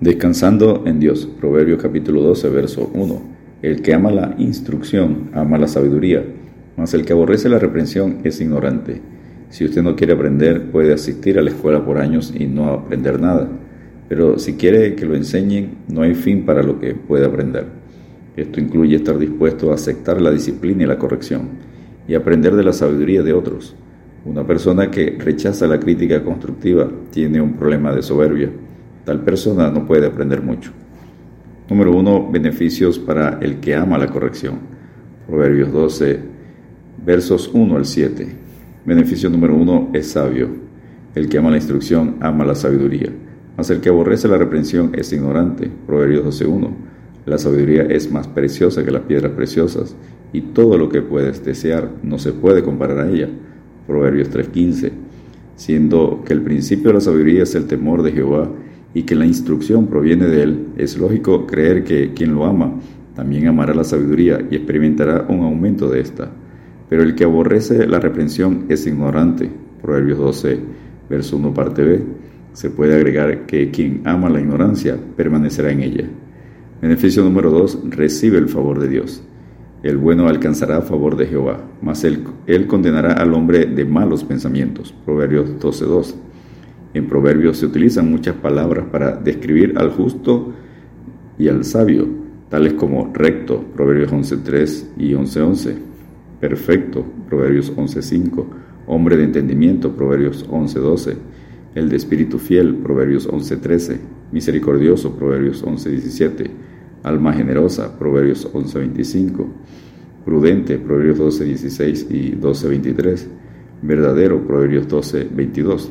Descansando en Dios. Proverbios capítulo 12, verso 1. El que ama la instrucción, ama la sabiduría, mas el que aborrece la reprensión es ignorante. Si usted no quiere aprender, puede asistir a la escuela por años y no aprender nada. Pero si quiere que lo enseñen, no hay fin para lo que puede aprender. Esto incluye estar dispuesto a aceptar la disciplina y la corrección, y aprender de la sabiduría de otros. Una persona que rechaza la crítica constructiva tiene un problema de soberbia Tal persona no puede aprender mucho. Número uno, beneficios para el que ama la corrección. Proverbios 12, versos 1 al 7. Beneficio número uno es sabio. El que ama la instrucción ama la sabiduría. Mas el que aborrece la reprensión es ignorante. Proverbios 12.1. La sabiduría es más preciosa que las piedras preciosas, y todo lo que puedes desear no se puede comparar a ella. Proverbios 3.15. Siendo que el principio de la sabiduría es el temor de Jehová, y que la instrucción proviene de Él, es lógico creer que quien lo ama también amará la sabiduría y experimentará un aumento de ésta. Pero el que aborrece la reprensión es ignorante. Proverbios 12, verso 1, parte B. Se puede agregar que quien ama la ignorancia permanecerá en ella. Beneficio número 2. Recibe el favor de Dios. El bueno alcanzará favor de Jehová, mas él, él condenará al hombre de malos pensamientos. Proverbios 12.2. En Proverbios se utilizan muchas palabras para describir al justo y al sabio, tales como recto, Proverbios 11.3 y 11.11, perfecto, Proverbios 11.5, hombre de entendimiento, Proverbios 11.12, el de espíritu fiel, Proverbios 11.13, misericordioso, Proverbios 11.17, alma generosa, Proverbios 11.25, prudente, Proverbios 12.16 y 12.23, verdadero, Proverbios 12.22.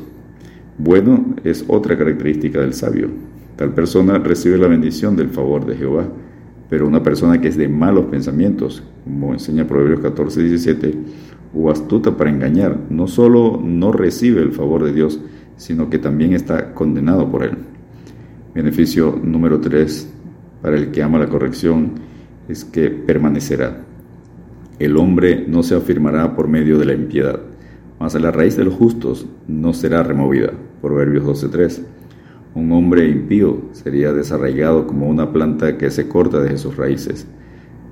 Bueno es otra característica del sabio. Tal persona recibe la bendición del favor de Jehová, pero una persona que es de malos pensamientos, como enseña Proverbios 14, 17, o astuta para engañar, no solo no recibe el favor de Dios, sino que también está condenado por él. Beneficio número 3 para el que ama la corrección es que permanecerá. El hombre no se afirmará por medio de la impiedad, mas la raíz de los justos no será removida. Proverbios 12.3. Un hombre impío sería desarraigado como una planta que se corta desde sus raíces,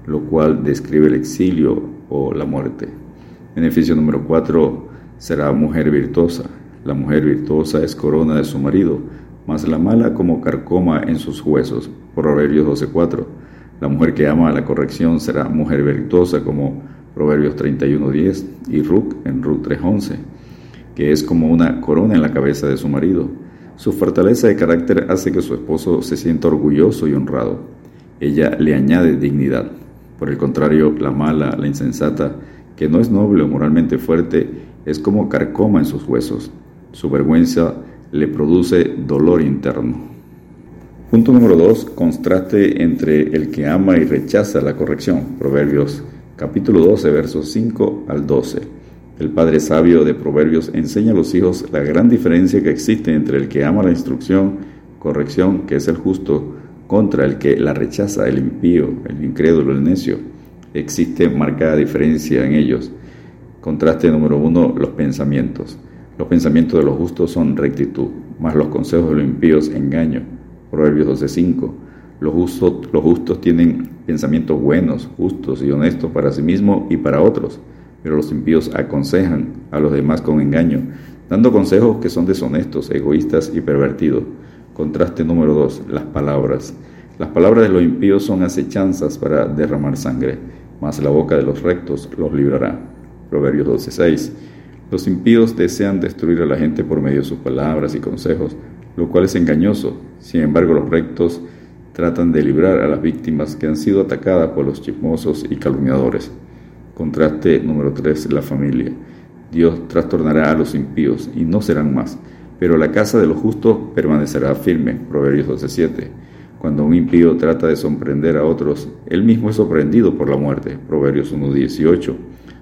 lo cual describe el exilio o la muerte. Beneficio número 4 será mujer virtuosa. La mujer virtuosa es corona de su marido, mas la mala como carcoma en sus huesos. Proverbios 12.4. La mujer que ama a la corrección será mujer virtuosa como Proverbios 31.10 y Ruth en Ruth 3.11 que es como una corona en la cabeza de su marido. Su fortaleza de carácter hace que su esposo se sienta orgulloso y honrado. Ella le añade dignidad. Por el contrario, la mala, la insensata, que no es noble o moralmente fuerte, es como carcoma en sus huesos. Su vergüenza le produce dolor interno. Punto número 2. Contraste entre el que ama y rechaza la corrección. Proverbios capítulo 12, versos 5 al 12. El padre sabio de Proverbios enseña a los hijos la gran diferencia que existe entre el que ama la instrucción, corrección, que es el justo, contra el que la rechaza, el impío, el incrédulo, el necio. Existe marcada diferencia en ellos. Contraste número uno, los pensamientos. Los pensamientos de los justos son rectitud, más los consejos de los impíos engaño. Proverbios 12.5. Los justos, los justos tienen pensamientos buenos, justos y honestos para sí mismos y para otros pero los impíos aconsejan a los demás con engaño, dando consejos que son deshonestos, egoístas y pervertidos. Contraste número 2, las palabras. Las palabras de los impíos son acechanzas para derramar sangre, mas la boca de los rectos los librará. Proverbios 12:6. Los impíos desean destruir a la gente por medio de sus palabras y consejos, lo cual es engañoso. Sin embargo, los rectos tratan de librar a las víctimas que han sido atacadas por los chismosos y calumniadores. Contraste número 3, la familia. Dios trastornará a los impíos y no serán más, pero la casa de los justos permanecerá firme. Proverbios 12:7. Cuando un impío trata de sorprender a otros, él mismo es sorprendido por la muerte. Proverbios 1:18.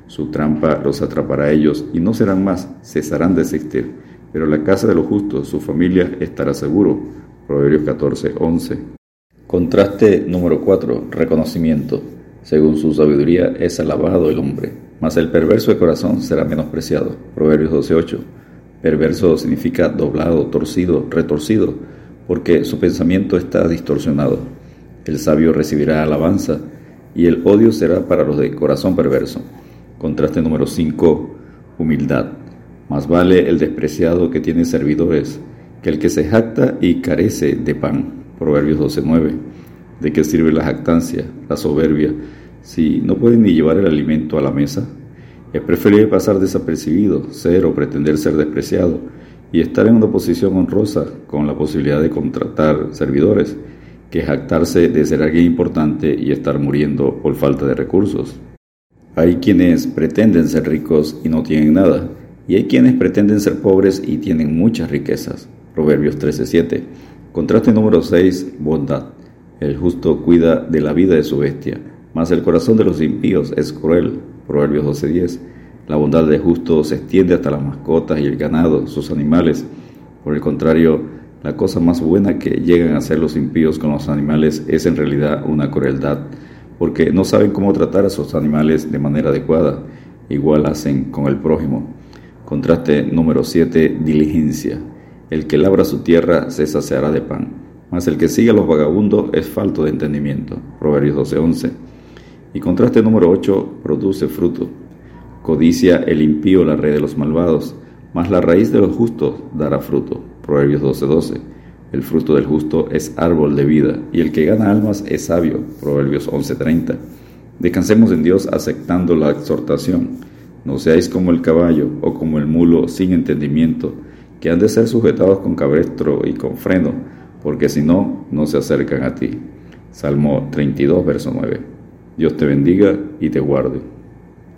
Su trampa los atrapará a ellos y no serán más, cesarán de existir. Pero la casa de los justos, su familia, estará seguro. Proverbios 14:11. Contraste número 4, reconocimiento. Según su sabiduría es alabado el hombre, mas el perverso de corazón será menospreciado. Proverbios 12:8. Perverso significa doblado, torcido, retorcido. porque su pensamiento está distorsionado. El sabio recibirá alabanza y el odio será para los de corazón perverso. Contraste número 5, humildad. Más vale el despreciado que tiene servidores que el que se jacta y carece de pan. Proverbios 12:9. ¿De qué sirve la jactancia, la soberbia, si no pueden ni llevar el alimento a la mesa? Es preferible pasar desapercibido, ser o pretender ser despreciado y estar en una posición honrosa con la posibilidad de contratar servidores que jactarse de ser alguien importante y estar muriendo por falta de recursos. Hay quienes pretenden ser ricos y no tienen nada, y hay quienes pretenden ser pobres y tienen muchas riquezas. Proverbios 13:7. Contraste número 6, bondad. El justo cuida de la vida de su bestia, mas el corazón de los impíos es cruel. Proverbios 12:10. La bondad de justo se extiende hasta las mascotas y el ganado, sus animales. Por el contrario, la cosa más buena que llegan a hacer los impíos con los animales es en realidad una crueldad, porque no saben cómo tratar a sus animales de manera adecuada. Igual hacen con el prójimo. Contraste número 7, diligencia. El que labra su tierra se saciará de pan, mas el que sigue a los vagabundos es falto de entendimiento. Proverbios 12:11. Y contraste número 8, produce fruto. Codicia el impío la red de los malvados, mas la raíz de los justos dará fruto. Proverbios 12:12. El fruto del justo es árbol de vida, y el que gana almas es sabio. Proverbios 11:30. Descansemos en Dios aceptando la exhortación no seáis como el caballo o como el mulo sin entendimiento, que han de ser sujetados con cabestro y con freno, porque si no, no se acercan a ti. Salmo 32, verso 9. Dios te bendiga y te guarde.